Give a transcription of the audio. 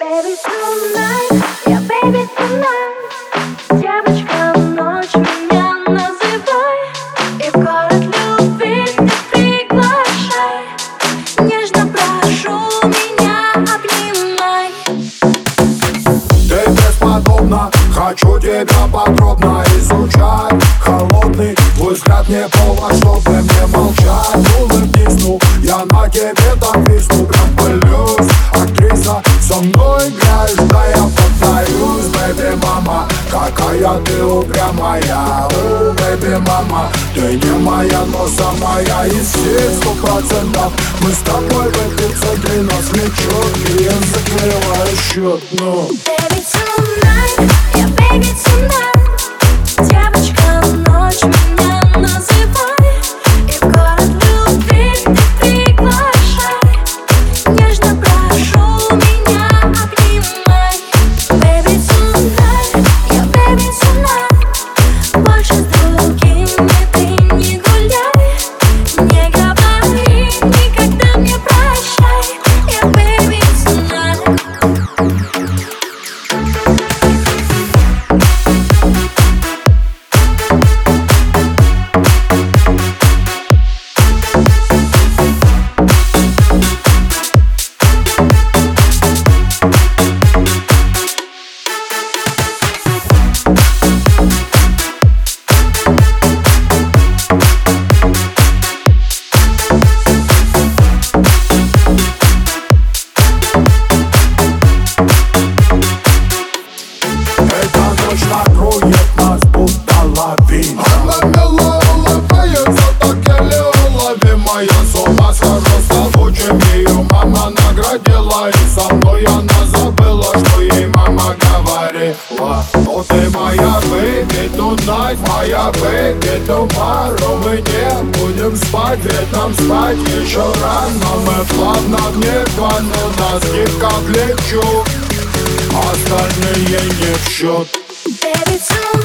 Baby tonight, yeah, baby tonight. Девочка, ночь меня называй. И в город любви приглашай. Нежно прошу меня обнимай. Ты бесподобна, хочу тебя подробно изучать. Холодный твой взгляд не повод, чтобы мне молчать. Улыбнись, ну, я на тебе ты упрямая О, бэби мама, ты не моя, но самая из всех сто процентов. Мы с тобой в эпицентре, нас влечет И закрываю счет, ну. Baby моя baby tomorrow Мы не будем спать, ведь нам спать еще рано. Мы плавно в нирвану, на скидках лечу Остальные не в счет. Baby,